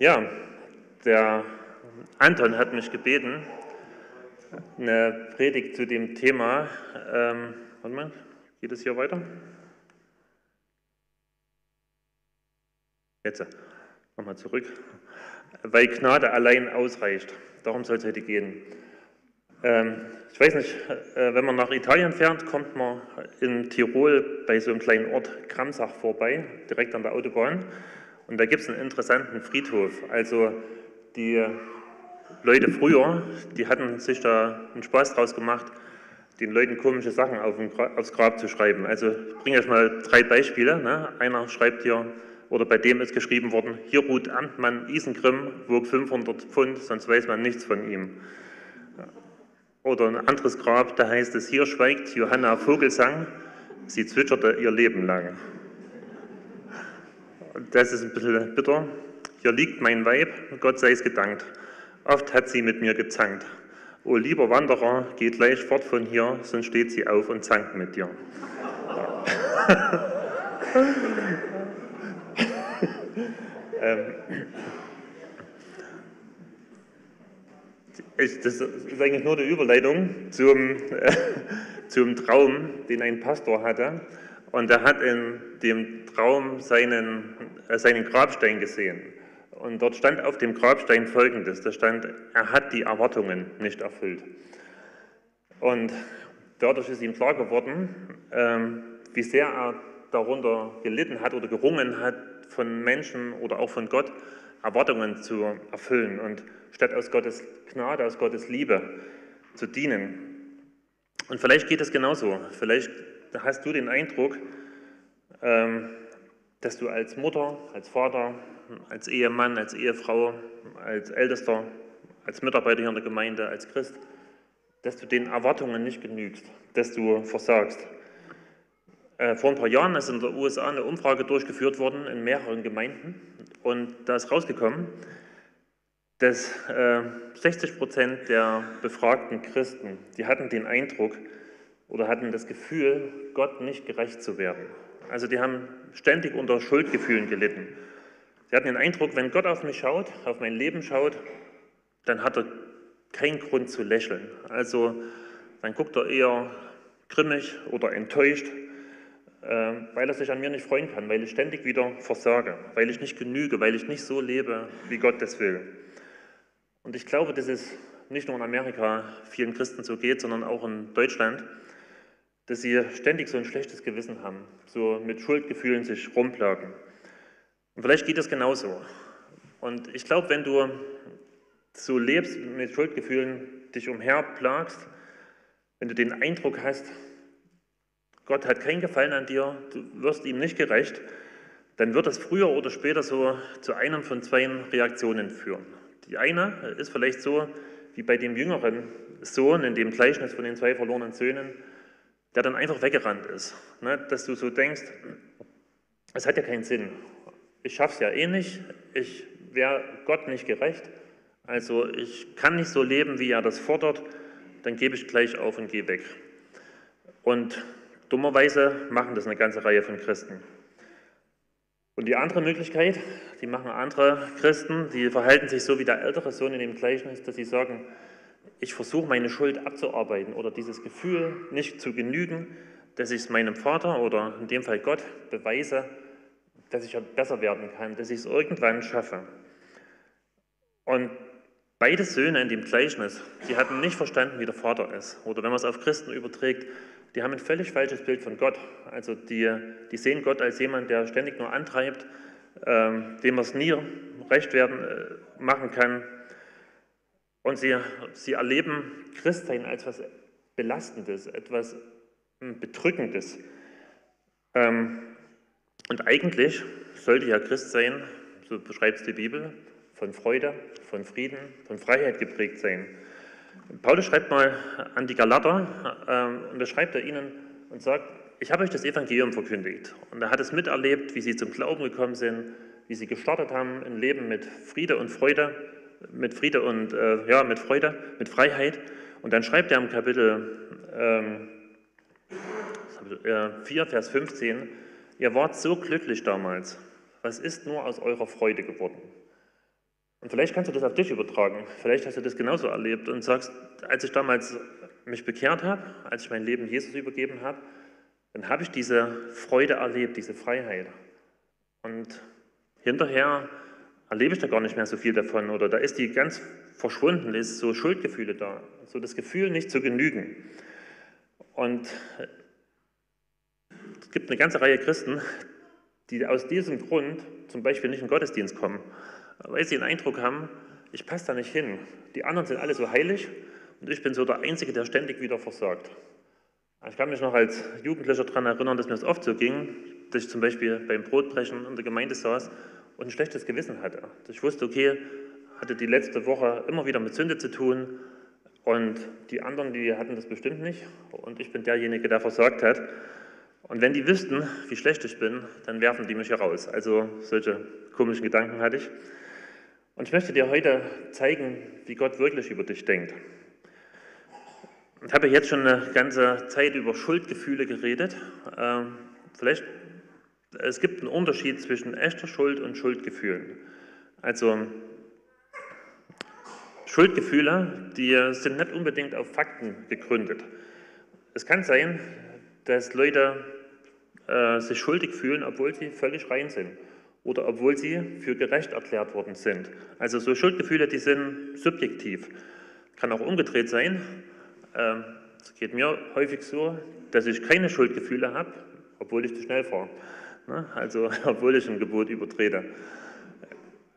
Ja, der Anton hat mich gebeten, eine Predigt zu dem Thema, ähm, warte mal, geht es hier weiter? Jetzt, nochmal zurück. Weil Gnade allein ausreicht. Darum soll es heute gehen. Ähm, ich weiß nicht, äh, wenn man nach Italien fährt, kommt man in Tirol bei so einem kleinen Ort Kramsach vorbei, direkt an der Autobahn. Und da gibt es einen interessanten Friedhof. Also die Leute früher, die hatten sich da einen Spaß draus gemacht, den Leuten komische Sachen auf aufs Grab zu schreiben. Also ich bringe euch mal drei Beispiele. Ne? Einer schreibt hier, oder bei dem ist geschrieben worden, hier ruht Amtmann Isengrimm, wog 500 Pfund, sonst weiß man nichts von ihm. Oder ein anderes Grab, da heißt es, hier schweigt Johanna Vogelsang, sie zwitscherte ihr Leben lang. Das ist ein bisschen bitter. Hier liegt mein Weib, Gott sei es gedankt. Oft hat sie mit mir gezankt. O lieber Wanderer, geh gleich fort von hier, sonst steht sie auf und zankt mit dir. ähm, ich, das ist eigentlich nur die Überleitung zum, äh, zum Traum, den ein Pastor hatte. Und er hat in dem Traum seinen, äh, seinen Grabstein gesehen. Und dort stand auf dem Grabstein Folgendes. Da stand, er hat die Erwartungen nicht erfüllt. Und dadurch ist ihm klar geworden, ähm, wie sehr er darunter gelitten hat oder gerungen hat, von Menschen oder auch von Gott Erwartungen zu erfüllen und statt aus Gottes Gnade, aus Gottes Liebe zu dienen. Und vielleicht geht es genauso. Vielleicht hast du den Eindruck, ähm, dass du als Mutter, als Vater, als Ehemann, als Ehefrau, als Ältester, als Mitarbeiter hier in der Gemeinde, als Christ, dass du den Erwartungen nicht genügst, dass du versagst. Äh, vor ein paar Jahren ist in den USA eine Umfrage durchgeführt worden in mehreren Gemeinden und da ist rausgekommen, dass 60 äh, Prozent der befragten Christen, die hatten den Eindruck oder hatten das Gefühl, Gott nicht gerecht zu werden. Also die haben ständig unter Schuldgefühlen gelitten. Sie hatten den Eindruck, wenn Gott auf mich schaut, auf mein Leben schaut, dann hat er keinen Grund zu lächeln. Also dann guckt er eher grimmig oder enttäuscht, äh, weil er sich an mir nicht freuen kann, weil ich ständig wieder versage, weil ich nicht genüge, weil ich nicht so lebe, wie Gott das will. Und ich glaube, dass es nicht nur in Amerika vielen Christen so geht, sondern auch in Deutschland, dass sie ständig so ein schlechtes Gewissen haben, so mit Schuldgefühlen sich rumplagen. Und vielleicht geht das genauso. Und ich glaube, wenn du so lebst mit Schuldgefühlen, dich umherplagst, wenn du den Eindruck hast, Gott hat keinen Gefallen an dir, du wirst ihm nicht gerecht, dann wird das früher oder später so zu einem von zwei Reaktionen führen. Die eine ist vielleicht so wie bei dem jüngeren Sohn in dem Gleichnis von den zwei verlorenen Söhnen, der dann einfach weggerannt ist. Ne? Dass du so denkst, es hat ja keinen Sinn. Ich schaffe es ja eh nicht, ich wäre Gott nicht gerecht, also ich kann nicht so leben, wie er das fordert, dann gebe ich gleich auf und gehe weg. Und dummerweise machen das eine ganze Reihe von Christen. Und die andere Möglichkeit, die machen andere Christen, die verhalten sich so wie der ältere Sohn in dem Gleichnis, dass sie sagen, ich versuche meine Schuld abzuarbeiten oder dieses Gefühl nicht zu genügen, dass ich es meinem Vater oder in dem Fall Gott beweise, dass ich besser werden kann, dass ich es irgendwann schaffe. Und beide Söhne in dem Gleichnis, die hatten nicht verstanden, wie der Vater ist. Oder wenn man es auf Christen überträgt, die haben ein völlig falsches Bild von Gott. Also die, die sehen Gott als jemand, der ständig nur antreibt, ähm, dem man es nie recht werden äh, machen kann, und sie, sie erleben Christsein als etwas Belastendes, etwas hm, Bedrückendes. Ähm, und eigentlich sollte ja Christsein, so beschreibt es die Bibel, von Freude, von Frieden, von Freiheit geprägt sein. Paulus schreibt mal an die Galater, ähm, und da schreibt er ihnen und sagt, ich habe euch das Evangelium verkündigt. Und er hat es miterlebt, wie sie zum Glauben gekommen sind, wie sie gestartet haben, ein Leben mit Friede und Freude mit Friede und äh, ja, mit Freude, mit Freiheit. Und dann schreibt er im Kapitel ähm, 4, Vers 15, ihr wart so glücklich damals, was ist nur aus eurer Freude geworden? Und vielleicht kannst du das auf dich übertragen. Vielleicht hast du das genauso erlebt und sagst, als ich damals mich bekehrt habe, als ich mein Leben Jesus übergeben habe, dann habe ich diese Freude erlebt, diese Freiheit. Und hinterher erlebe ich da gar nicht mehr so viel davon oder da ist die ganz verschwunden, ist so Schuldgefühle da, so das Gefühl nicht zu genügen. Und es gibt eine ganze Reihe Christen, die aus diesem Grund zum Beispiel nicht in den Gottesdienst kommen, weil sie den Eindruck haben, ich passe da nicht hin. Die anderen sind alle so heilig und ich bin so der Einzige, der ständig wieder versagt. Ich kann mich noch als Jugendlicher daran erinnern, dass mir das oft so ging, dass ich zum Beispiel beim Brotbrechen in der Gemeinde saß und ein schlechtes Gewissen hatte. Dass ich wusste, okay, hatte die letzte Woche immer wieder mit Sünde zu tun und die anderen, die hatten das bestimmt nicht und ich bin derjenige, der versagt hat. Und wenn die wüssten, wie schlecht ich bin, dann werfen die mich heraus. Also solche komischen Gedanken hatte ich. Und ich möchte dir heute zeigen, wie Gott wirklich über dich denkt. Ich habe jetzt schon eine ganze Zeit über Schuldgefühle geredet. Ähm, vielleicht, es gibt einen Unterschied zwischen echter Schuld und Schuldgefühlen. Also Schuldgefühle, die sind nicht unbedingt auf Fakten gegründet. Es kann sein, dass Leute äh, sich schuldig fühlen, obwohl sie völlig rein sind oder obwohl sie für gerecht erklärt worden sind. Also so Schuldgefühle, die sind subjektiv. Kann auch umgedreht sein. Ähm, es geht mir häufig so, dass ich keine Schuldgefühle habe, obwohl ich zu schnell fahre. Ne? Also obwohl ich ein Gebot übertrete.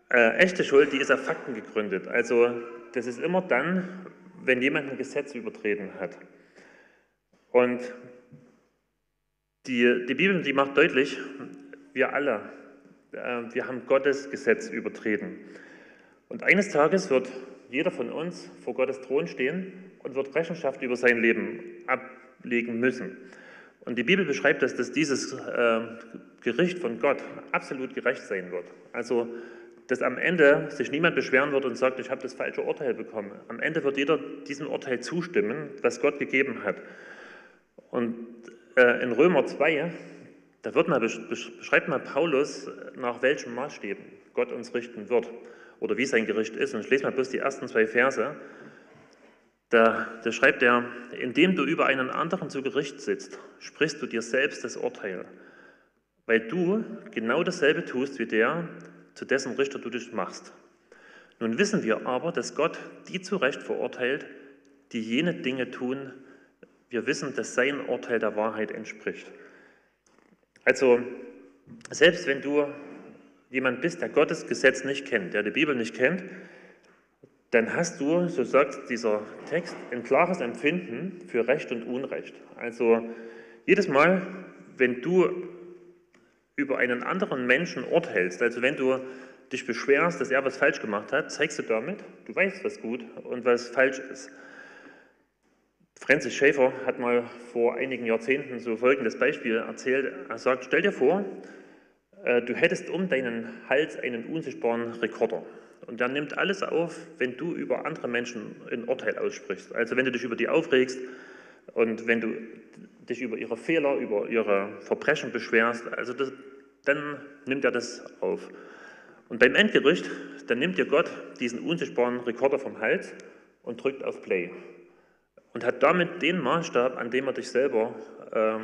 Äh, echte Schuld, die ist auf Fakten gegründet. Also das ist immer dann, wenn jemand ein Gesetz übertreten hat. Und die, die Bibel, die macht deutlich, wir alle, äh, wir haben Gottes Gesetz übertreten. Und eines Tages wird jeder von uns vor Gottes Thron stehen und wird Rechenschaft über sein Leben ablegen müssen. Und die Bibel beschreibt das, dass dieses äh, Gericht von Gott absolut gerecht sein wird. Also, dass am Ende sich niemand beschweren wird und sagt, ich habe das falsche Urteil bekommen. Am Ende wird jeder diesem Urteil zustimmen, was Gott gegeben hat. Und äh, in Römer 2, da mal, beschreibt mal Paulus, nach welchen Maßstäben Gott uns richten wird oder wie sein Gericht ist. Und ich lese mal bloß die ersten zwei Verse. Da, da schreibt er, indem du über einen anderen zu Gericht sitzt, sprichst du dir selbst das Urteil, weil du genau dasselbe tust wie der, zu dessen Richter du dich machst. Nun wissen wir aber, dass Gott die zu Recht verurteilt, die jene Dinge tun. Wir wissen, dass sein Urteil der Wahrheit entspricht. Also, selbst wenn du jemand bist, der Gottes Gesetz nicht kennt, der die Bibel nicht kennt, dann hast du, so sagt dieser Text, ein klares Empfinden für Recht und Unrecht. Also jedes Mal, wenn du über einen anderen Menschen urteilst, also wenn du dich beschwerst, dass er was falsch gemacht hat, zeigst du damit, du weißt, was gut und was falsch ist. Francis Schaeffer hat mal vor einigen Jahrzehnten so folgendes Beispiel erzählt. Er sagt, stell dir vor, du hättest um deinen Hals einen unsichtbaren Rekorder. Und der nimmt alles auf, wenn du über andere Menschen ein Urteil aussprichst. Also wenn du dich über die aufregst und wenn du dich über ihre Fehler, über ihre Verbrechen beschwerst, also das, dann nimmt er das auf. Und beim Endgericht, dann nimmt dir Gott diesen unsichtbaren Rekorder vom Hals und drückt auf Play. Und hat damit den Maßstab, an dem er dich selber äh,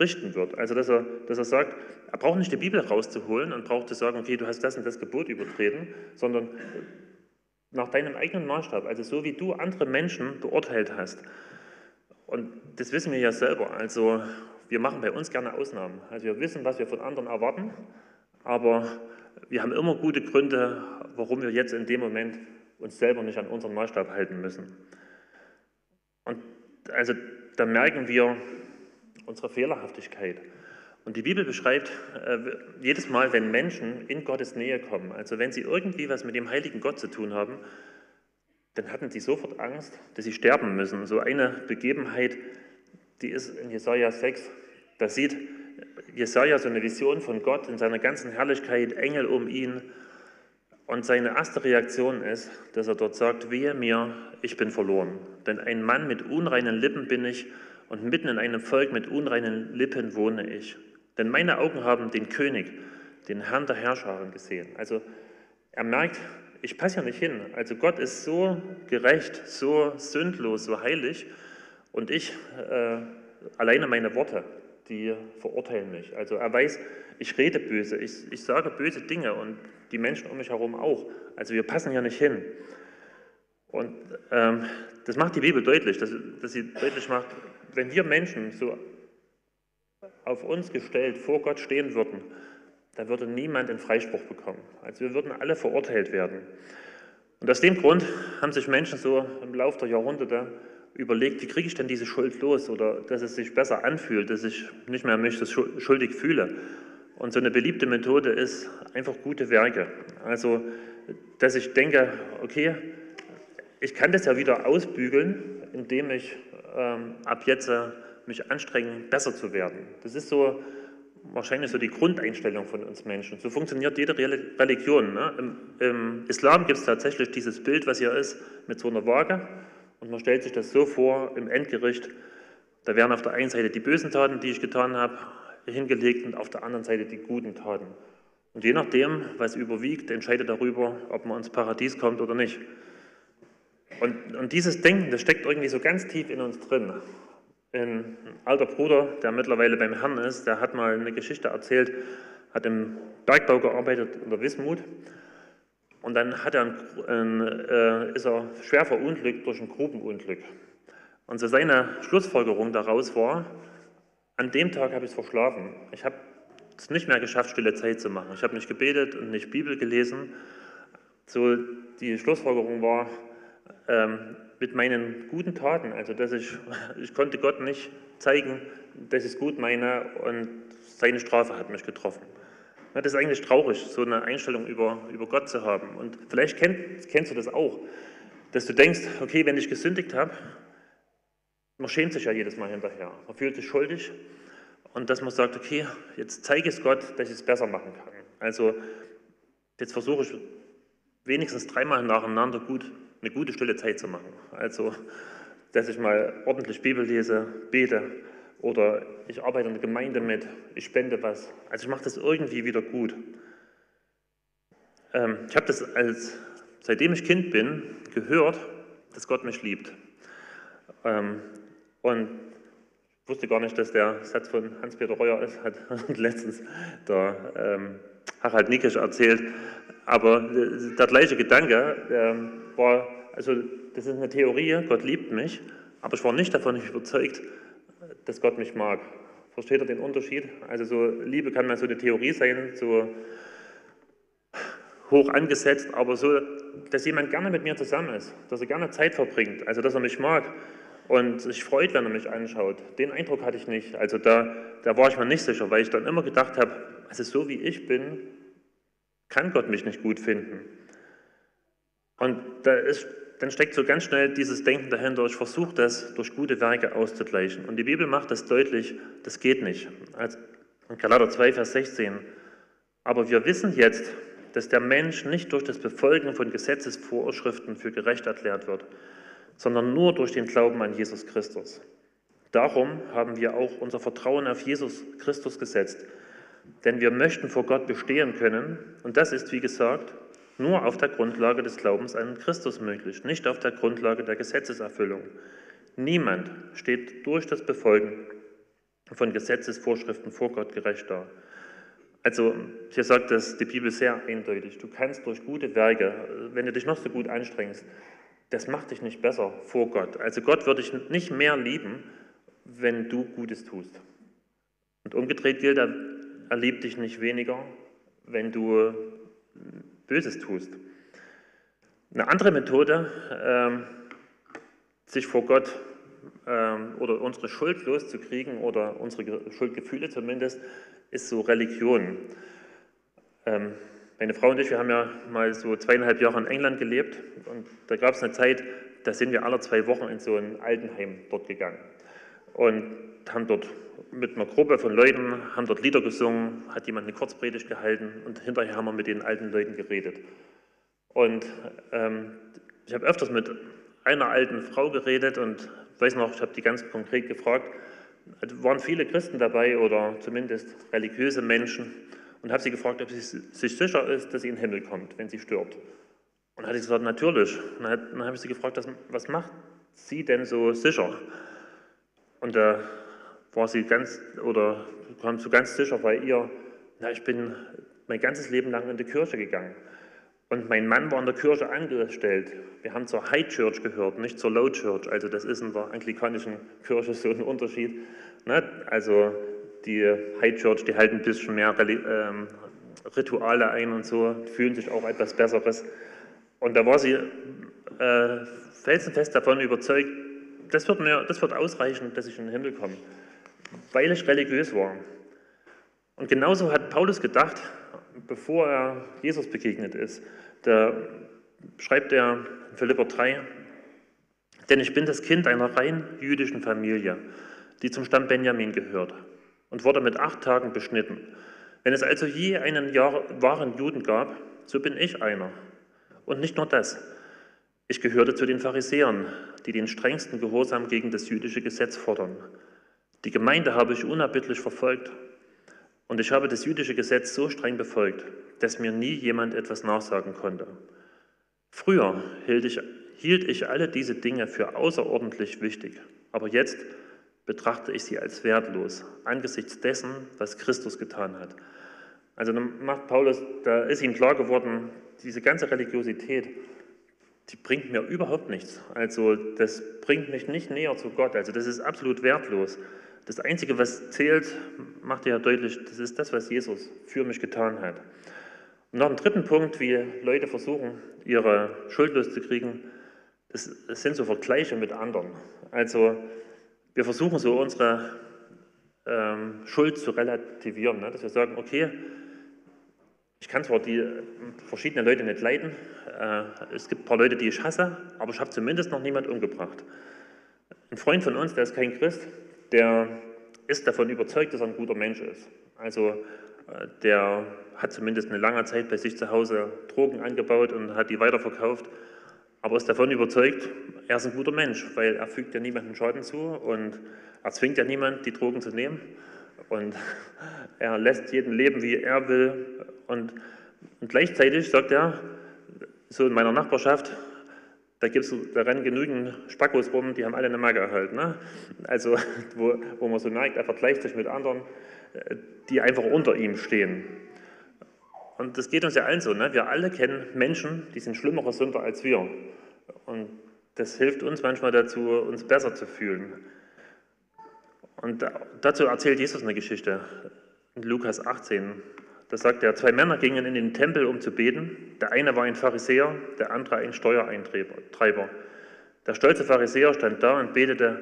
richten wird. Also dass er, dass er sagt, er braucht nicht die Bibel rauszuholen und braucht zu sagen, okay, du hast das und das Gebot übertreten, sondern nach deinem eigenen Maßstab, also so wie du andere Menschen beurteilt hast. Und das wissen wir ja selber. Also wir machen bei uns gerne Ausnahmen. Also wir wissen, was wir von anderen erwarten, aber wir haben immer gute Gründe, warum wir jetzt in dem Moment uns selber nicht an unseren Maßstab halten müssen. Und also da merken wir unsere Fehlerhaftigkeit. Und die Bibel beschreibt äh, jedes Mal, wenn Menschen in Gottes Nähe kommen, also wenn sie irgendwie was mit dem heiligen Gott zu tun haben, dann hatten sie sofort Angst, dass sie sterben müssen. So eine Begebenheit, die ist in Jesaja 6, da sieht Jesaja so eine Vision von Gott in seiner ganzen Herrlichkeit, Engel um ihn. Und seine erste Reaktion ist, dass er dort sagt, wehe mir, ich bin verloren. Denn ein Mann mit unreinen Lippen bin ich und mitten in einem Volk mit unreinen Lippen wohne ich. Denn meine Augen haben den König, den Herrn der Herrscher gesehen. Also er merkt, ich passe ja nicht hin. Also Gott ist so gerecht, so sündlos, so heilig und ich, äh, alleine meine Worte, die verurteilen mich. Also er weiß, ich rede böse, ich, ich sage böse Dinge und die Menschen um mich herum auch. Also wir passen ja nicht hin. Und ähm, das macht die Bibel deutlich, dass, dass sie deutlich macht, wenn wir Menschen so auf uns gestellt vor Gott stehen würden, da würde niemand den Freispruch bekommen. Also wir würden alle verurteilt werden. Und aus dem Grund haben sich Menschen so im Laufe der Jahrhunderte überlegt, wie kriege ich denn diese Schuld los oder dass es sich besser anfühlt, dass ich nicht mehr mich schuldig fühle. Und so eine beliebte Methode ist einfach gute Werke. Also, dass ich denke, okay, ich kann das ja wieder ausbügeln, indem ich ähm, ab jetzt äh, mich anstrenge, besser zu werden. Das ist so wahrscheinlich so die Grundeinstellung von uns Menschen. So funktioniert jede Religion. Ne? Im, Im, Islam gibt es tatsächlich dieses Bild, was hier ist, mit so einer Waage. Und man stellt sich das so vor, im Endgericht, da werden auf der einen Seite die bösen Taten, die ich getan habe, hingelegt und auf der anderen Seite die guten Taten. Und je nachdem, was überwiegt, entscheidet darüber, ob man ins Paradies kommt oder nicht. Und, und dieses Denken, das steckt irgendwie so ganz tief in uns drin. Ein alter Bruder, der mittlerweile beim Herrn ist, der hat mal eine Geschichte erzählt, hat im Bergbau gearbeitet in der Wismut und dann hat er ein, ein, äh, ist er schwer verunglückt durch ein Grubenunglück. Und so seine Schlussfolgerung daraus war, an dem Tag habe ich es verschlafen. Ich habe es nicht mehr geschafft, stille Zeit zu machen. Ich habe nicht gebetet und nicht Bibel gelesen. So die Schlussfolgerung war, ähm, mit meinen guten Taten, also dass ich, ich konnte Gott nicht zeigen, ich es gut meine und seine Strafe hat mich getroffen. das ist eigentlich traurig, so eine Einstellung über, über Gott zu haben. Und vielleicht kenn, kennst du das auch, dass du denkst, okay, wenn ich gesündigt habe, man schämt sich ja jedes Mal hinterher. Man fühlt sich schuldig und dass man sagt, okay, jetzt zeige ich es Gott, dass ich es besser machen kann. Also jetzt versuche ich wenigstens dreimal nacheinander gut eine gute stille Zeit zu machen. Also, dass ich mal ordentlich Bibel lese, bete oder ich arbeite in der Gemeinde mit, ich spende was. Also ich mache das irgendwie wieder gut. Ähm, ich habe das als, seitdem ich Kind bin, gehört, dass Gott mich liebt. Ähm, und wusste gar nicht, dass der Satz von Hans-Peter Reuer ist, hat letztens der ähm, Harald Nikisch erzählt. Aber der gleiche Gedanke ähm, war, also das ist eine Theorie, Gott liebt mich, aber ich war nicht davon überzeugt, dass Gott mich mag. Versteht ihr den Unterschied? Also so Liebe kann mal so eine Theorie sein, so hoch angesetzt, aber so, dass jemand gerne mit mir zusammen ist, dass er gerne Zeit verbringt, also dass er mich mag und sich freut, wenn er mich anschaut. Den Eindruck hatte ich nicht. Also da, da war ich mir nicht sicher, weil ich dann immer gedacht habe, also so wie ich bin, kann Gott mich nicht gut finden. Und da ist, dann steckt so ganz schnell dieses Denken dahinter, ich versuche das durch gute Werke auszugleichen. Und die Bibel macht das deutlich, das geht nicht. Also in Galater 2, Vers 16. Aber wir wissen jetzt, dass der Mensch nicht durch das Befolgen von Gesetzesvorschriften für gerecht erklärt wird, sondern nur durch den Glauben an Jesus Christus. Darum haben wir auch unser Vertrauen auf Jesus Christus gesetzt, denn wir möchten vor Gott bestehen können, und das ist, wie gesagt, nur auf der Grundlage des Glaubens an Christus möglich, nicht auf der Grundlage der Gesetzeserfüllung. Niemand steht durch das Befolgen von Gesetzesvorschriften vor Gott gerecht da. Also hier sagt das die Bibel sehr eindeutig. Du kannst durch gute Werke, wenn du dich noch so gut anstrengst, das macht dich nicht besser vor Gott. Also Gott wird dich nicht mehr lieben, wenn du Gutes tust. Und umgedreht gilt, er, er liebt dich nicht weniger, wenn du Böses tust. Eine andere Methode, ähm, sich vor Gott ähm, oder unsere Schuld loszukriegen oder unsere Schuldgefühle zumindest, ist so Religion. Ähm, meine Frau und ich, wir haben ja mal so zweieinhalb Jahre in England gelebt und da gab es eine Zeit, da sind wir alle zwei Wochen in so ein Altenheim dort gegangen und haben dort mit einer Gruppe von Leuten, haben dort Lieder gesungen, hat jemand eine Kurzpredigt gehalten und hinterher haben wir mit den alten Leuten geredet. Und ähm, ich habe öfters mit einer alten Frau geredet und weiß noch, ich habe die ganz konkret gefragt, es waren viele Christen dabei oder zumindest religiöse Menschen und habe sie gefragt, ob sie sich sicher ist, dass sie in den Himmel kommt, wenn sie stirbt. Und hat sie gesagt, natürlich. Und dann, habe ich sie gefragt, was, macht sie denn so sicher? Und da war sie ganz, oder kam so ganz sicher bei ihr, na, ich bin mein ganzes Leben lang in die Kirche gegangen. Und mein Mann war in der Kirche angestellt. Wir haben zur High Church gehört, nicht zur Low Church. Also das ist in der anglikanischen Kirche so ein Unterschied. Ne? Also die High Church, die halten ein bisschen mehr ähm, Rituale ein und so, fühlen sich auch etwas Besseres. Und da war sie äh, felsenfest davon überzeugt, das wird, mir, das wird ausreichen, dass ich in den Himmel komme, weil ich religiös war. Und genauso hat Paulus gedacht, bevor er Jesus begegnet ist. Da schreibt er in Philipper 3, denn ich bin das Kind einer rein jüdischen Familie, die zum Stamm Benjamin gehört und wurde mit acht Tagen beschnitten. Wenn es also je einen wahren Juden gab, so bin ich einer. Und nicht nur das. Ich gehörte zu den Pharisäern, die den strengsten Gehorsam gegen das jüdische Gesetz fordern. Die Gemeinde habe ich unerbittlich verfolgt und ich habe das jüdische Gesetz so streng befolgt, dass mir nie jemand etwas nachsagen konnte. Früher hielt ich, hielt ich alle diese Dinge für außerordentlich wichtig, aber jetzt betrachte ich sie als wertlos angesichts dessen, was Christus getan hat. Also dann macht Paulus, da ist ihm klar geworden, diese ganze Religiosität, die bringt mir überhaupt nichts. Also das bringt mich nicht näher zu Gott. Also das ist absolut wertlos. Das Einzige, was zählt, macht ja deutlich, das ist das, was Jesus für mich getan hat. Und noch ein dritten Punkt, wie Leute versuchen, ihre Schuld loszukriegen, das sind so Vergleiche mit anderen. Also wir versuchen so unsere ähm, Schuld zu relativieren, ne? dass wir sagen, okay, ich kann zwar die verschiedenen Leute nicht leiden, äh, es gibt ein paar Leute, die ich hasse, aber ich habe zumindest noch niemand umgebracht. Ein Freund von uns, der ist kein Christ, der ist davon überzeugt, dass er ein guter Mensch ist. Also äh, der hat zumindest eine lange Zeit bei sich zu Hause Drogen angebaut und hat die weiterverkauft, aber ist davon überzeugt, er ist ein guter Mensch, weil er fügt ja niemandem Schaden zu und er zwingt ja niemand, die Drogen zu nehmen. Und er lässt jeden leben, wie er will. Und, und gleichzeitig sagt er, so in meiner Nachbarschaft, da, gibt's, da rennen genügend Spackos rum, die haben alle eine Macke halt. Ne? Also, wo, wo man so merkt, er vergleicht sich mit anderen, äh, die einfach unter ihm stehen. Und das geht uns ja allen so. Ne? Wir alle kennen Menschen, die sind schlimmere Sünder als wir. Und das hilft uns manchmal dazu, uns besser zu fühlen. Und dazu erzählt Jesus eine Geschichte in Lukas 18. Da sagt er, zwei Männer gingen in den Tempel, um zu beten. Der eine war ein Pharisäer, der andere ein Steuereintreiber. Der stolze Pharisäer stand da und betete,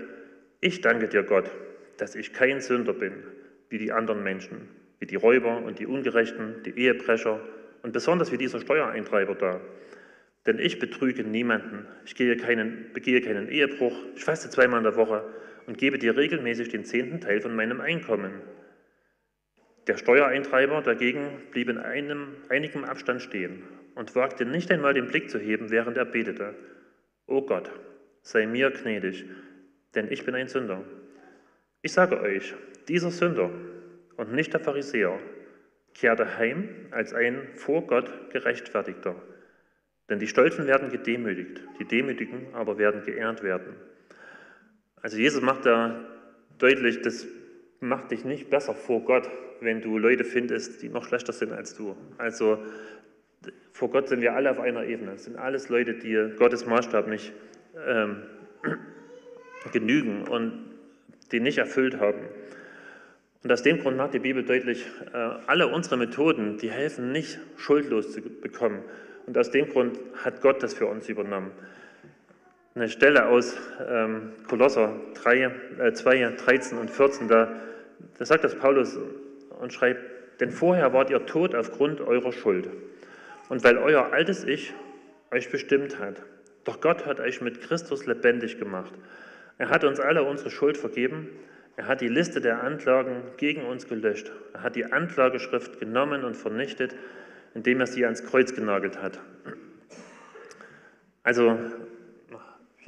ich danke dir Gott, dass ich kein Sünder bin, wie die anderen Menschen, wie die Räuber und die Ungerechten, die Ehebrecher und besonders wie dieser Steuereintreiber da. Denn ich betrüge niemanden, ich keinen, begehe keinen Ehebruch, ich faste zweimal in der Woche und gebe dir regelmäßig den zehnten Teil von meinem Einkommen. Der Steuereintreiber dagegen blieb in einem, einigem Abstand stehen und wagte nicht einmal den Blick zu heben, während er betete. O Gott, sei mir gnädig, denn ich bin ein Sünder. Ich sage euch, dieser Sünder und nicht der Pharisäer kehrte heim als ein vor Gott gerechtfertigter. Denn die Stolzen werden gedemütigt, die Demütigen aber werden geehrt werden. Also Jesus macht da deutlich, das macht dich nicht besser vor Gott, wenn du Leute findest, die noch schlechter sind als du. Also vor Gott sind wir alle auf einer Ebene. Es sind alles Leute, die Gottes Maßstab nicht ähm, genügen und die nicht erfüllt haben. Und aus dem Grund macht die Bibel deutlich, äh, alle unsere Methoden, die helfen nicht, schuldlos zu bekommen. Und aus dem Grund hat Gott das für uns übernommen. Eine Stelle aus ähm, Kolosser 3, äh, 2, 13 und 14, da, da sagt das Paulus und schreibt, denn vorher wart ihr tot aufgrund eurer Schuld und weil euer altes Ich euch bestimmt hat. Doch Gott hat euch mit Christus lebendig gemacht. Er hat uns alle unsere Schuld vergeben. Er hat die Liste der Anklagen gegen uns gelöscht. Er hat die Anklageschrift genommen und vernichtet, indem er sie ans Kreuz genagelt hat. Also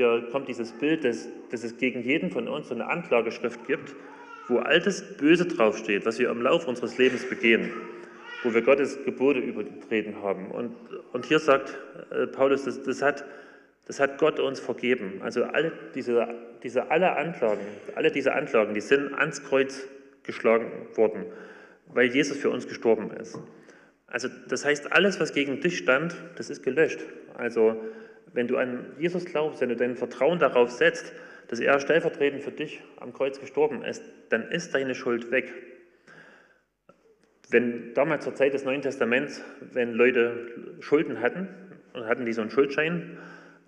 hier kommt dieses Bild, dass, dass es gegen jeden von uns so eine Anklageschrift gibt, wo altes Böse draufsteht, was wir im Laufe unseres Lebens begehen. wo wir Gottes Gebote übertreten haben. Und, und hier sagt äh, Paulus, das, das, hat, das hat Gott uns vergeben. Also alle diese, diese alle Anklagen, alle diese Anklagen, die sind ans Kreuz geschlagen worden, weil Jesus für uns gestorben ist. Also das heißt, alles, was gegen dich stand, das ist gelöscht. Also wenn du an Jesus glaubst, wenn du dein Vertrauen darauf setzt, dass er stellvertretend für dich am Kreuz gestorben ist, dann ist deine Schuld weg. Wenn damals zur Zeit des Neuen Testaments, wenn Leute Schulden hatten und hatten die so einen Schuldschein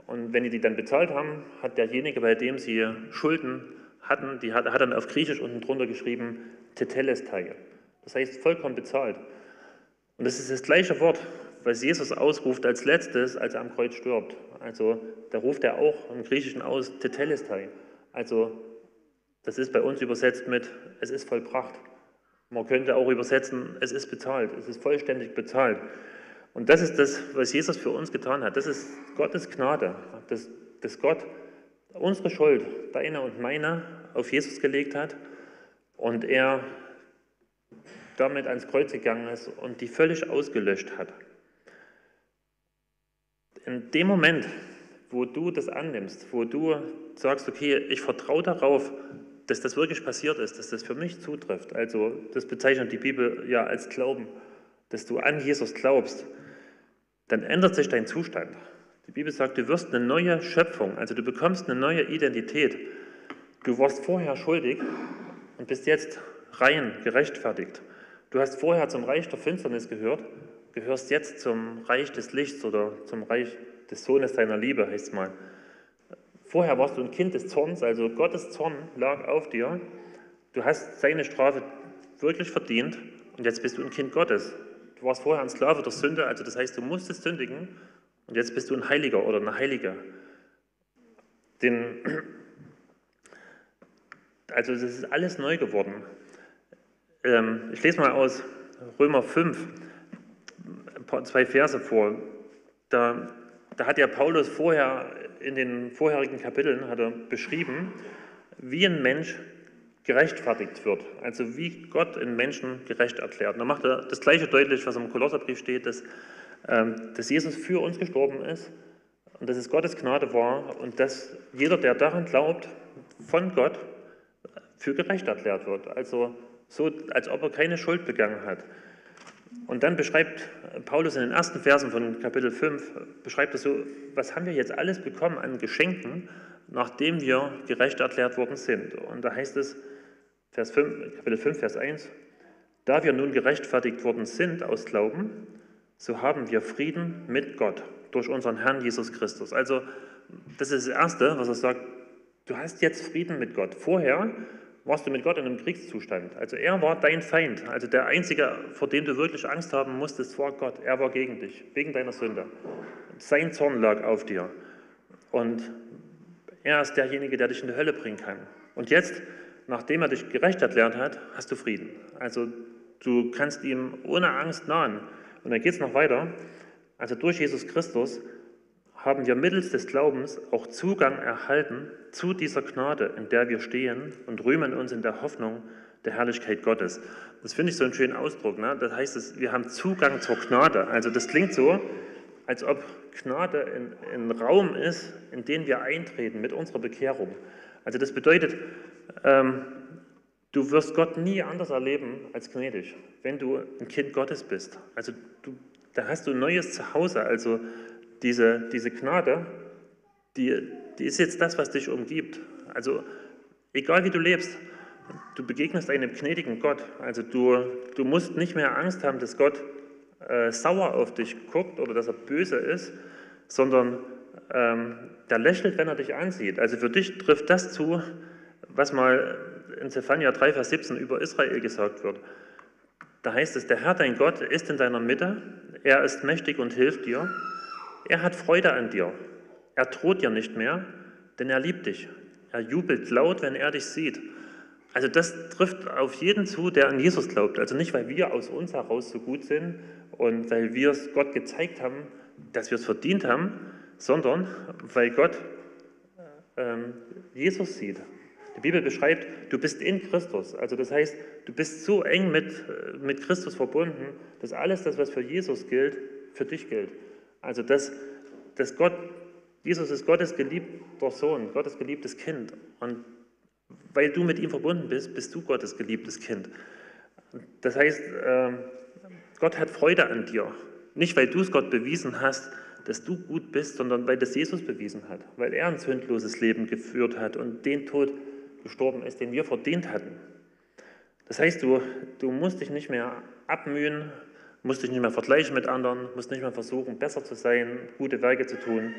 und wenn die die dann bezahlt haben, hat derjenige, bei dem sie Schulden hatten, die hat, hat dann auf Griechisch unten drunter geschrieben Tetelestai. Das heißt vollkommen bezahlt. Und das ist das gleiche Wort, was Jesus ausruft als letztes, als er am Kreuz stirbt. Also da ruft er auch im Griechischen aus Tetelestai. Also das ist bei uns übersetzt mit es ist vollbracht. Man könnte auch übersetzen, es ist bezahlt, es ist vollständig bezahlt. Und das ist das, was Jesus für uns getan hat. Das ist Gottes Gnade, dass, dass Gott unsere Schuld, deine und meine, auf Jesus gelegt hat und er damit ans Kreuz gegangen ist und die völlig ausgelöscht hat. In dem Moment, wo du das annimmst, wo du sagst, okay, ich vertraue darauf, dass das wirklich passiert ist, dass das für mich zutrifft, also das bezeichnet die Bibel ja als Glauben, dass du an Jesus glaubst, dann ändert sich dein Zustand. Die Bibel sagt, du wirst eine neue Schöpfung, also du bekommst eine neue Identität. Du warst vorher schuldig und bist jetzt rein, gerechtfertigt. Du hast vorher zum Reich der Finsternis gehört, gehörst jetzt zum Reich des Lichts oder zum Reich des Sohnes deiner Liebe, heißt es mal. Vorher warst du ein Kind des Zorns, also Gottes Zorn lag auf dir. Du hast seine Strafe wirklich verdient und jetzt bist du ein Kind Gottes. Du warst vorher ein Sklave der Sünde, also das heißt, du musstest sündigen und jetzt bist du ein Heiliger oder eine Heilige. Den, also das ist alles neu geworden. Ähm, ich lese mal aus Römer 5 zwei Verse vor. Da, da hat ja Paulus vorher in den vorherigen Kapiteln hat er beschrieben, wie ein Mensch gerechtfertigt wird, also wie Gott einen Menschen gerecht erklärt. Und da macht er das Gleiche deutlich, was im Kolosserbrief steht, dass, ähm, dass Jesus für uns gestorben ist und dass es Gottes Gnade war und dass jeder, der daran glaubt, von Gott für gerecht erklärt wird. Also so, als ob er keine Schuld begangen hat. Und dann beschreibt Paulus in den ersten Versen von Kapitel 5, beschreibt er so, was haben wir jetzt alles bekommen an Geschenken, nachdem wir gerecht erklärt worden sind. Und da heißt es, Vers 5, Kapitel 5, Vers 1, da wir nun gerechtfertigt worden sind aus Glauben, so haben wir Frieden mit Gott durch unseren Herrn Jesus Christus. Also das ist das Erste, was er sagt, du hast jetzt Frieden mit Gott. Vorher warst du mit Gott in einem Kriegszustand. Also er war dein Feind. Also der Einzige, vor dem du wirklich Angst haben musstest, war Gott. Er war gegen dich, wegen deiner Sünde. Sein Zorn lag auf dir. Und er ist derjenige, der dich in die Hölle bringen kann. Und jetzt, nachdem er dich gerecht erklärt hat, hast du Frieden. Also du kannst ihm ohne Angst nahen. Und dann geht es noch weiter. Also durch Jesus Christus haben wir mittels des Glaubens auch Zugang erhalten zu dieser Gnade, in der wir stehen und rühmen uns in der Hoffnung der Herrlichkeit Gottes. Das finde ich so einen schönen Ausdruck. Ne? Das heißt, wir haben Zugang zur Gnade. Also das klingt so, als ob Gnade ein, ein Raum ist, in den wir eintreten mit unserer Bekehrung. Also das bedeutet, ähm, du wirst Gott nie anders erleben als gnädig, wenn du ein Kind Gottes bist. Also du, da hast du ein neues Zuhause. Also diese, diese Gnade, die, die ist jetzt das, was dich umgibt. Also egal wie du lebst, du begegnest einem gnädigen Gott. Also du, du musst nicht mehr Angst haben, dass Gott äh, sauer auf dich guckt oder dass er böse ist, sondern ähm, der lächelt, wenn er dich ansieht. Also für dich trifft das zu, was mal in Zephania 3, Vers 17 über Israel gesagt wird. Da heißt es, der Herr, dein Gott, ist in deiner Mitte, er ist mächtig und hilft dir. Er hat Freude an dir. Er droht dir nicht mehr, denn er liebt dich. Er jubelt laut, wenn er dich sieht. Also das trifft auf jeden zu, der an Jesus glaubt. Also nicht, weil wir aus uns heraus so gut sind und weil wir es Gott gezeigt haben, dass wir es verdient haben, sondern weil Gott ähm, Jesus sieht. Die Bibel beschreibt, du bist in Christus. Also das heißt, du bist so eng mit, mit Christus verbunden, dass alles das, was für Jesus gilt, für dich gilt. Also dass, dass Gott, Jesus ist Gottes geliebter Sohn, Gottes geliebtes Kind. Und weil du mit ihm verbunden bist, bist du Gottes geliebtes Kind. Das heißt, ähm, Gott hat Freude an dir. Nicht, weil du es Gott bewiesen hast, dass du gut bist, sondern weil das Jesus bewiesen hat, weil er ein sündloses Leben geführt hat und den Tod gestorben ist, den wir verdient hatten. Das heißt, du, du musst dich nicht mehr abmühen, musst dich nicht mehr vergleichen mit anderen, musst nicht mehr versuchen, besser zu sein, gute Werke zu tun.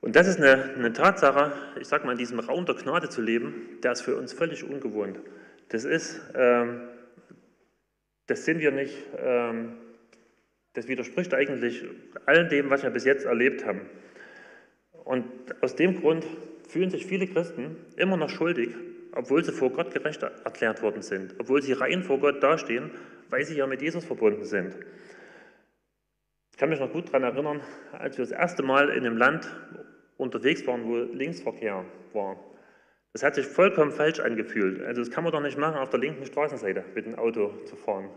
Und das ist eine, eine Tatsache, ich sage mal, in diesem Raum der Gnade zu leben, der ist für uns völlig ungewohnt. Das ist, ähm, das sind wir nicht, ähm, das widerspricht eigentlich all dem, was wir bis jetzt erlebt haben. Und aus dem Grund fühlen sich viele Christen immer noch schuldig, obwohl sie vor Gott gerecht erklärt worden sind, obwohl sie rein vor Gott dastehen, weil sie ja mit Jesus verbunden sind. Ich kann mich noch gut daran erinnern, als wir das erste Mal in einem Land unterwegs waren, wo Linksverkehr war. Das hat sich vollkommen falsch angefühlt. Also das kann man doch nicht machen, auf der linken Straßenseite mit dem Auto zu fahren.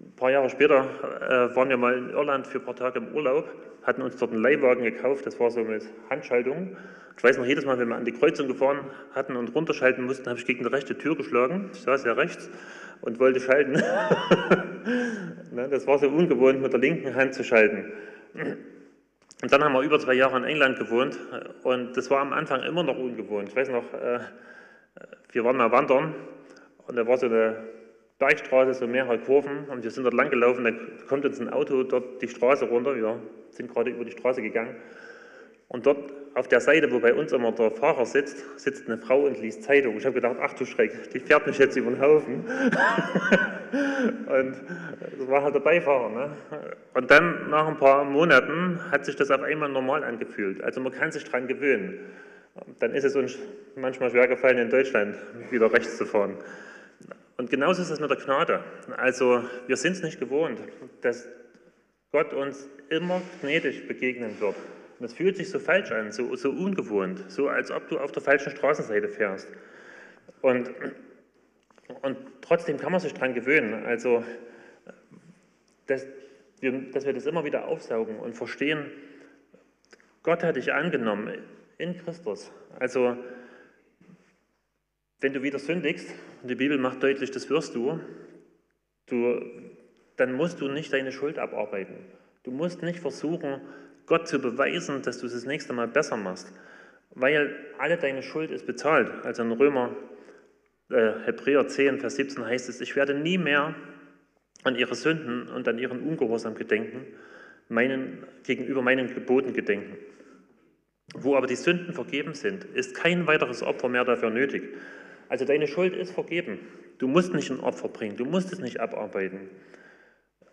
Ein paar Jahre später äh, waren wir mal in Irland für ein paar Tage im Urlaub, hatten uns dort einen Leihwagen gekauft, das war so mit Handschaltung. Ich weiß noch, jedes Mal, wenn wir an die Kreuzung gefahren hatten und runterschalten mussten, habe ich gegen die rechte Tür geschlagen. Ich saß ja rechts und wollte schalten. ne, das war so ungewohnt, mit der linken Hand zu schalten. Und dann haben wir über zwei Jahre in England gewohnt und das war am Anfang immer noch ungewohnt. Ich weiß noch, äh, wir waren mal wandern und da war so eine Bergstraße, so mehrere Kurven und wir sind dort lang gelaufen, da kommt uns ein Auto dort die Straße runter, wir sind gerade über die Straße gegangen und dort auf der Seite, wo bei uns immer der Fahrer sitzt, sitzt eine Frau und liest Zeitung. Ich habe gedacht, ach du Schreck, die fährt mich jetzt über den Haufen. und das war halt der Beifahrer. Ne? Und dann, nach ein paar Monaten, hat sich das auf einmal normal angefühlt. Also man kann sich daran gewöhnen. Dann ist es uns manchmal schwer gefallen, in Deutschland wieder rechts zu fahren. Und genauso ist es mit der Gnade. Also wir sind es nicht gewohnt, dass Gott uns immer gnädig begegnen wird. Und das fühlt sich so falsch an, so, so ungewohnt, so als ob du auf der falschen Straßenseite fährst. Und, und trotzdem kann man sich daran gewöhnen. Also, dass wir, dass wir das immer wieder aufsaugen und verstehen, Gott hat dich angenommen in Christus. Also, wenn du wieder sündigst, und die Bibel macht deutlich, das wirst du, du, dann musst du nicht deine Schuld abarbeiten. Du musst nicht versuchen, Gott zu beweisen, dass du es das nächste Mal besser machst, weil alle deine Schuld ist bezahlt. Also in Römer, äh, Hebräer 10, Vers 17 heißt es, ich werde nie mehr an ihre Sünden und an ihren Ungehorsam gedenken, meinen, gegenüber meinen Geboten gedenken. Wo aber die Sünden vergeben sind, ist kein weiteres Opfer mehr dafür nötig. Also deine Schuld ist vergeben. Du musst nicht ein Opfer bringen, du musst es nicht abarbeiten.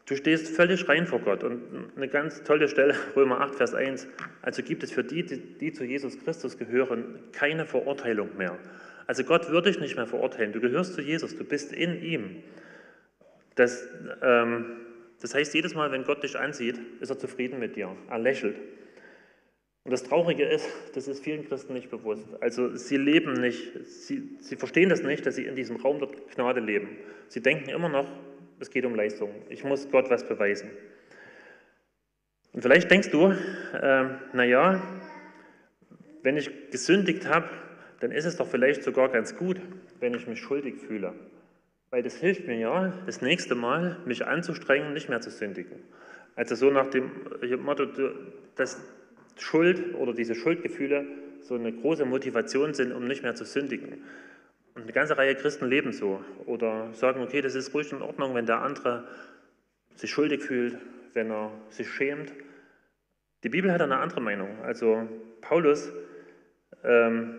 Du stehst völlig rein vor Gott. Und eine ganz tolle Stelle, Römer 8, Vers 1. Also gibt es für die, die, die zu Jesus Christus gehören, keine Verurteilung mehr. Also Gott würde dich nicht mehr verurteilen. Du gehörst zu Jesus, du bist in ihm. Das, ähm, das heißt, jedes Mal, wenn Gott dich ansieht, ist er zufrieden mit dir. Er lächelt. Und das Traurige ist, das ist vielen Christen nicht bewusst. Also sie leben nicht, sie, sie verstehen das nicht, dass sie in diesem Raum der Gnade leben. Sie denken immer noch, es geht um Leistung. Ich muss Gott was beweisen. Und vielleicht denkst du, äh, naja, wenn ich gesündigt habe, dann ist es doch vielleicht sogar ganz gut, wenn ich mich schuldig fühle. Weil das hilft mir ja, das nächste Mal mich anzustrengen, nicht mehr zu sündigen. Also so nach dem Motto, dass Schuld oder diese Schuldgefühle so eine große Motivation sind, um nicht mehr zu sündigen. Und eine ganze Reihe Christen leben so oder sagen, okay, das ist ruhig in Ordnung, wenn der andere sich schuldig fühlt, wenn er sich schämt. Die Bibel hat eine andere Meinung. Also Paulus ähm,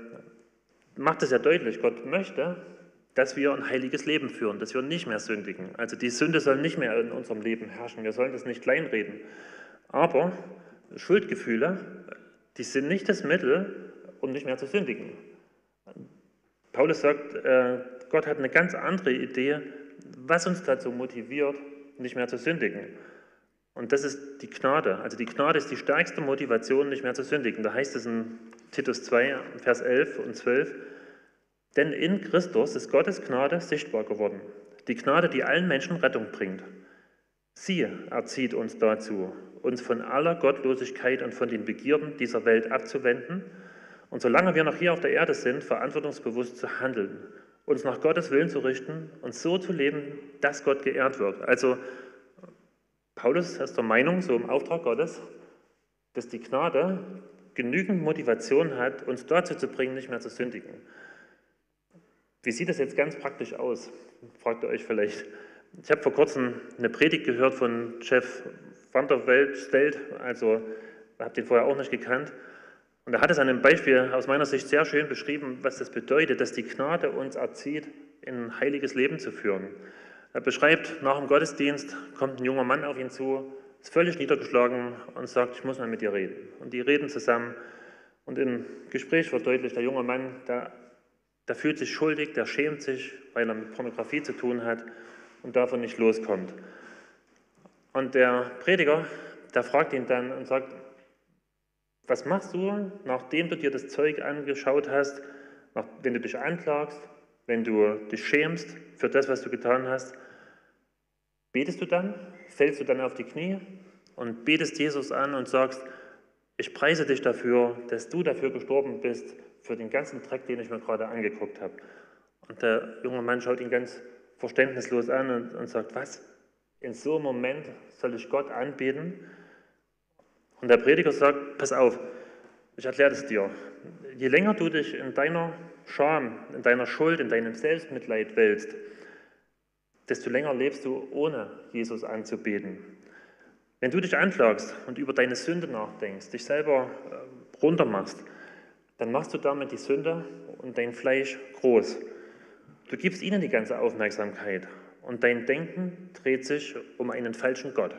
macht es ja deutlich, Gott möchte, dass wir ein heiliges Leben führen, dass wir nicht mehr sündigen. Also die Sünde soll nicht mehr in unserem Leben herrschen. Wir sollen das nicht kleinreden. Aber Schuldgefühle, die sind nicht das Mittel, um nicht mehr zu sündigen. Paulus sagt, äh, Gott hat eine ganz andere Idee, was uns dazu motiviert, nicht mehr zu sündigen. Und das ist die Gnade. Also die Gnade ist die stärkste Motivation, nicht mehr zu sündigen. Da heißt es in Titus 2, Vers 11 und 12, Denn in Christus ist Gottes Gnade sichtbar geworden. Die Gnade, die allen Menschen Rettung bringt. Sie erzieht uns dazu, uns von aller Gottlosigkeit und von den Begierden dieser Welt abzuwenden und solange wir noch hier auf der Erde sind, verantwortungsbewusst zu handeln, uns nach Gottes Willen zu richten und so zu leben, dass Gott geehrt wird. Also Paulus ist der Meinung, so im Auftrag Gottes, dass die Gnade genügend Motivation hat, uns dazu zu bringen, nicht mehr zu sündigen. Wie sieht das jetzt ganz praktisch aus? Fragt ihr euch vielleicht. Ich habe vor kurzem eine Predigt gehört von Chef van der Welt, also habe den vorher auch nicht gekannt. Und er hat es an einem Beispiel aus meiner Sicht sehr schön beschrieben, was das bedeutet, dass die Gnade uns erzieht, in ein heiliges Leben zu führen. Er beschreibt, nach dem Gottesdienst kommt ein junger Mann auf ihn zu, ist völlig niedergeschlagen und sagt, ich muss mal mit dir reden. Und die reden zusammen. Und im Gespräch wird deutlich, der junge Mann, der, der fühlt sich schuldig, der schämt sich, weil er mit Pornografie zu tun hat und davon nicht loskommt. Und der Prediger, der fragt ihn dann und sagt, was machst du, nachdem du dir das Zeug angeschaut hast, wenn du dich anklagst, wenn du dich schämst für das, was du getan hast? Betest du dann? Fällst du dann auf die Knie und betest Jesus an und sagst, ich preise dich dafür, dass du dafür gestorben bist, für den ganzen Dreck, den ich mir gerade angeguckt habe. Und der junge Mann schaut ihn ganz verständnislos an und, und sagt, was? In so einem Moment soll ich Gott anbeten? Und der Prediger sagt, pass auf, ich erkläre es dir. Je länger du dich in deiner Scham, in deiner Schuld, in deinem Selbstmitleid wälzt, desto länger lebst du ohne Jesus anzubeten. Wenn du dich anklagst und über deine Sünde nachdenkst, dich selber äh, runtermachst, dann machst du damit die Sünde und dein Fleisch groß. Du gibst ihnen die ganze Aufmerksamkeit und dein Denken dreht sich um einen falschen Gott.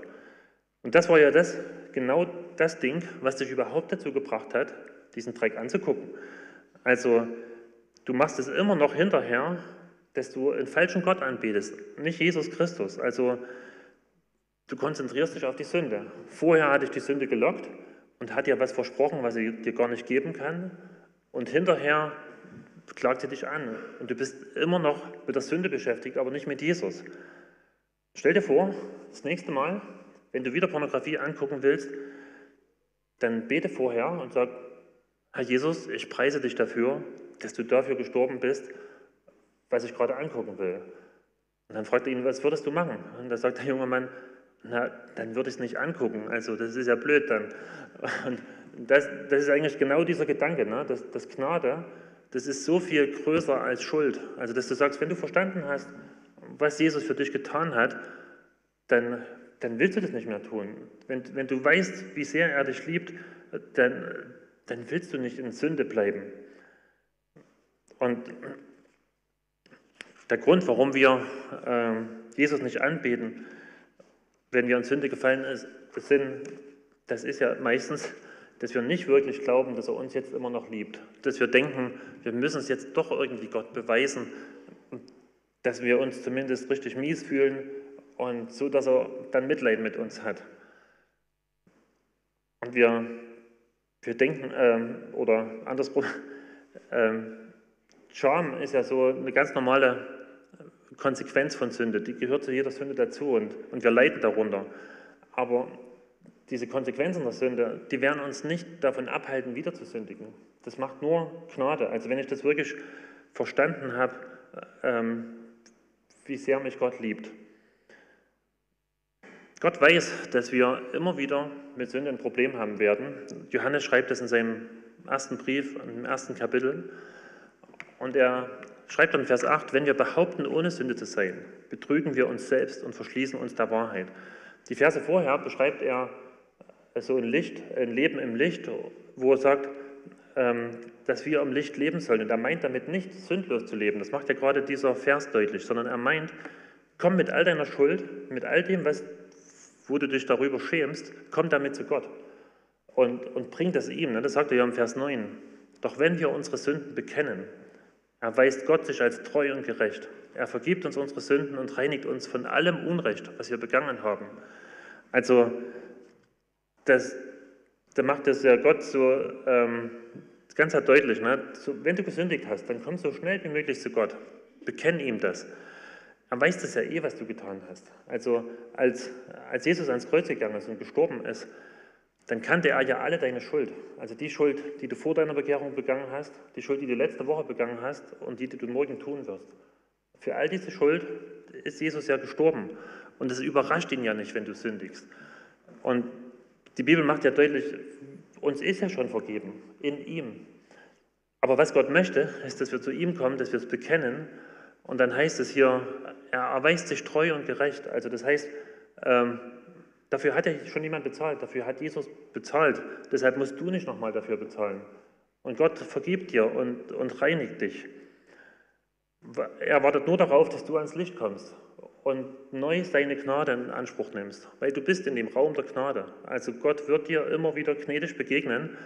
Und das war ja das, genau das Ding, was dich überhaupt dazu gebracht hat, diesen Dreck anzugucken. Also, du machst es immer noch hinterher, dass du einen falschen Gott anbetest, nicht Jesus Christus. Also, du konzentrierst dich auf die Sünde. Vorher hatte ich die Sünde gelockt und hat dir was versprochen, was sie dir gar nicht geben kann. Und hinterher klagt sie dich an. Und du bist immer noch mit der Sünde beschäftigt, aber nicht mit Jesus. Stell dir vor, das nächste Mal, wenn du wieder Pornografie angucken willst, dann bete vorher und sag, Herr Jesus, ich preise dich dafür, dass du dafür gestorben bist, was ich gerade angucken will. Und dann fragt er ihn, was würdest du machen? Und da sagt der junge Mann, na, dann würde ich es nicht angucken. Also das ist ja blöd dann. Und das, das ist eigentlich genau dieser Gedanke, ne? dass, dass Gnade, das ist so viel größer als Schuld. Also dass du sagst, wenn du verstanden hast, was Jesus für dich getan hat, dann dann willst du das nicht mehr tun. Wenn, wenn du weißt, wie sehr er dich liebt, dann, dann willst du nicht in Sünde bleiben. Und der Grund, warum wir äh, Jesus nicht anbeten, wenn wir in Sünde gefallen sind, das ist ja meistens, dass wir nicht wirklich glauben, dass er uns jetzt immer noch liebt. Dass wir denken, wir müssen es jetzt doch irgendwie Gott beweisen, dass wir uns zumindest richtig mies fühlen und so, dass er dann Mitleid mit uns hat. Und wir, wir denken, ähm, oder andersrum, ähm, Scham ist ja so eine ganz normale Konsequenz von Sünde, die gehört zu jeder Sünde dazu und, und wir leiden darunter. Aber diese Konsequenzen der Sünde, die werden uns nicht davon abhalten, wieder zu sündigen. Das macht nur Gnade. Also wenn ich das wirklich verstanden habe, ähm, wie sehr mich Gott liebt. Gott weiß, dass wir immer wieder mit Sünde ein Problem haben werden. Johannes schreibt das in seinem ersten Brief, im ersten Kapitel. Und er schreibt dann Vers 8, wenn wir behaupten, ohne Sünde zu sein, betrügen wir uns selbst und verschließen uns der Wahrheit. Die Verse vorher beschreibt er so ein Licht, ein Leben im Licht, wo er sagt, ähm, dass wir im Licht leben sollen. Und er meint damit nicht, sündlos zu leben. Das macht ja gerade dieser Vers deutlich, sondern er meint, komm mit all deiner Schuld, mit all dem, was wo du dich darüber schämst, komm damit zu Gott und, und bring das ihm. Ne? Das sagt er ja im Vers 9. Doch wenn wir unsere Sünden bekennen, erweist Gott sich als treu und gerecht. Er vergibt uns unsere Sünden und reinigt uns von allem Unrecht, was wir begangen haben. Also, das, da macht das ja Gott so, ähm, ganz deutlich. Ne? Wenn du gesündigt hast, dann komm so schnell wie möglich zu Gott. Bekenn ihm das. Er weiß das ja eh, was du getan hast. Also als, als Jesus ans Kreuz gegangen ist und gestorben ist, dann kannte er ja alle deine Schuld. Also die Schuld, die du vor deiner Bekehrung begangen hast, die Schuld, die du letzte Woche begangen hast und die, die du morgen tun wirst. Für all diese Schuld ist Jesus ja gestorben. Und es überrascht ihn ja nicht, wenn du sündigst. Und die Bibel macht ja deutlich, uns ist ja schon vergeben, in ihm. Aber was Gott möchte, ist, dass wir zu ihm kommen, dass wir es bekennen. Und dann heißt es hier, er erweist sich treu und gerecht. Also das heißt, ähm, dafür hat ja schon jemand bezahlt, dafür hat Jesus bezahlt. Deshalb musst du nicht nochmal dafür bezahlen. Und Gott vergibt dir und, und reinigt dich. Er wartet nur darauf, dass du ans Licht kommst und neu seine Gnade in Anspruch nimmst, weil du bist in dem Raum der Gnade. Also Gott wird dir immer wieder gnädig begegnen,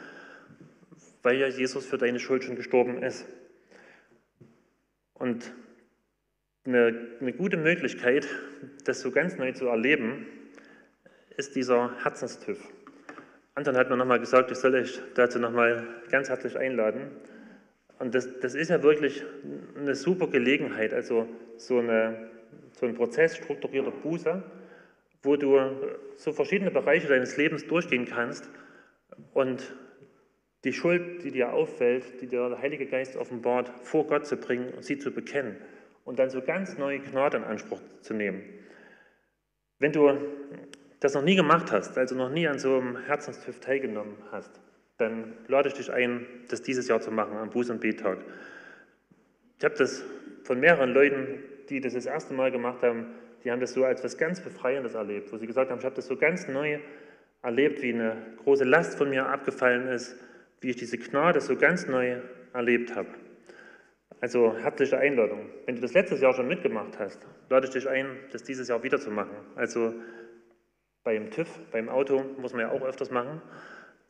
weil ja Jesus für deine Schuld schon gestorben ist. Und eine, eine gute Möglichkeit, das so ganz neu zu erleben, ist dieser Herzenstüff. Anton hat mir nochmal gesagt, ich soll euch dazu nochmal ganz herzlich einladen. Und das, das ist ja wirklich eine super Gelegenheit, also so, eine, so ein Prozess strukturierter Buße, wo du so verschiedene Bereiche deines Lebens durchgehen kannst und die Schuld, die dir auffällt, die dir der Heilige Geist offenbart, vor Gott zu bringen und sie zu bekennen und dann so ganz neue Gnade in Anspruch zu nehmen. Wenn du das noch nie gemacht hast, also noch nie an so einem Herzenstüff teilgenommen hast, dann lade ich dich ein, das dieses Jahr zu machen, am Buß- und Bettag. Ich habe das von mehreren Leuten, die das das erste Mal gemacht haben, die haben das so als was ganz Befreiendes erlebt, wo sie gesagt haben, ich habe das so ganz neu erlebt, wie eine große Last von mir abgefallen ist, wie ich diese Gnade so ganz neu erlebt habe. Also herzliche Einladung. Wenn du das letztes Jahr schon mitgemacht hast, lade ich dich ein, das dieses Jahr wieder zu machen. Also beim TÜV, beim Auto muss man ja auch öfters machen.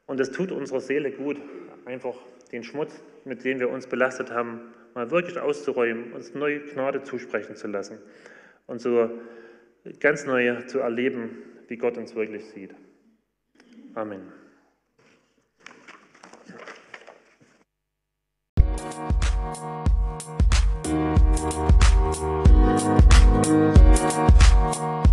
Und es tut unserer Seele gut, einfach den Schmutz, mit dem wir uns belastet haben, mal wirklich auszuräumen, uns neue Gnade zusprechen zu lassen und so ganz neu zu erleben, wie Gott uns wirklich sieht. Amen. Musik